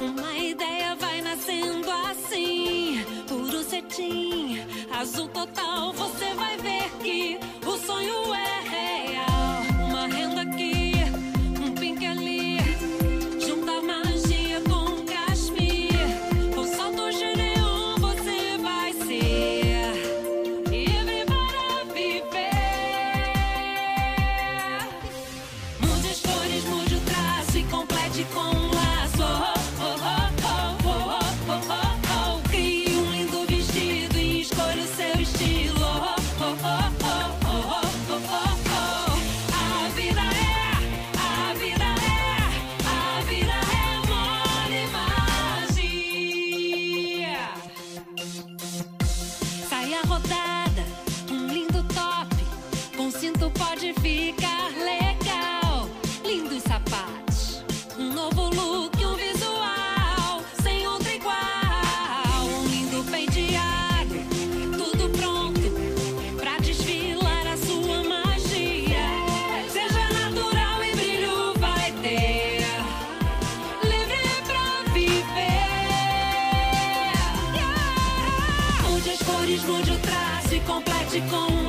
Uma ideia vai nascendo assim. Puro cetim, azul total. Você vai ver que o sonho é. tudo pode ficar legal. Lindos sapatos, um novo look, um visual sem outro igual. Um lindo penteado, tudo pronto pra desfilar a sua magia. Seja natural e brilho vai ter. Livre pra viver. Yeah! Mude as cores, mude o traço e complete com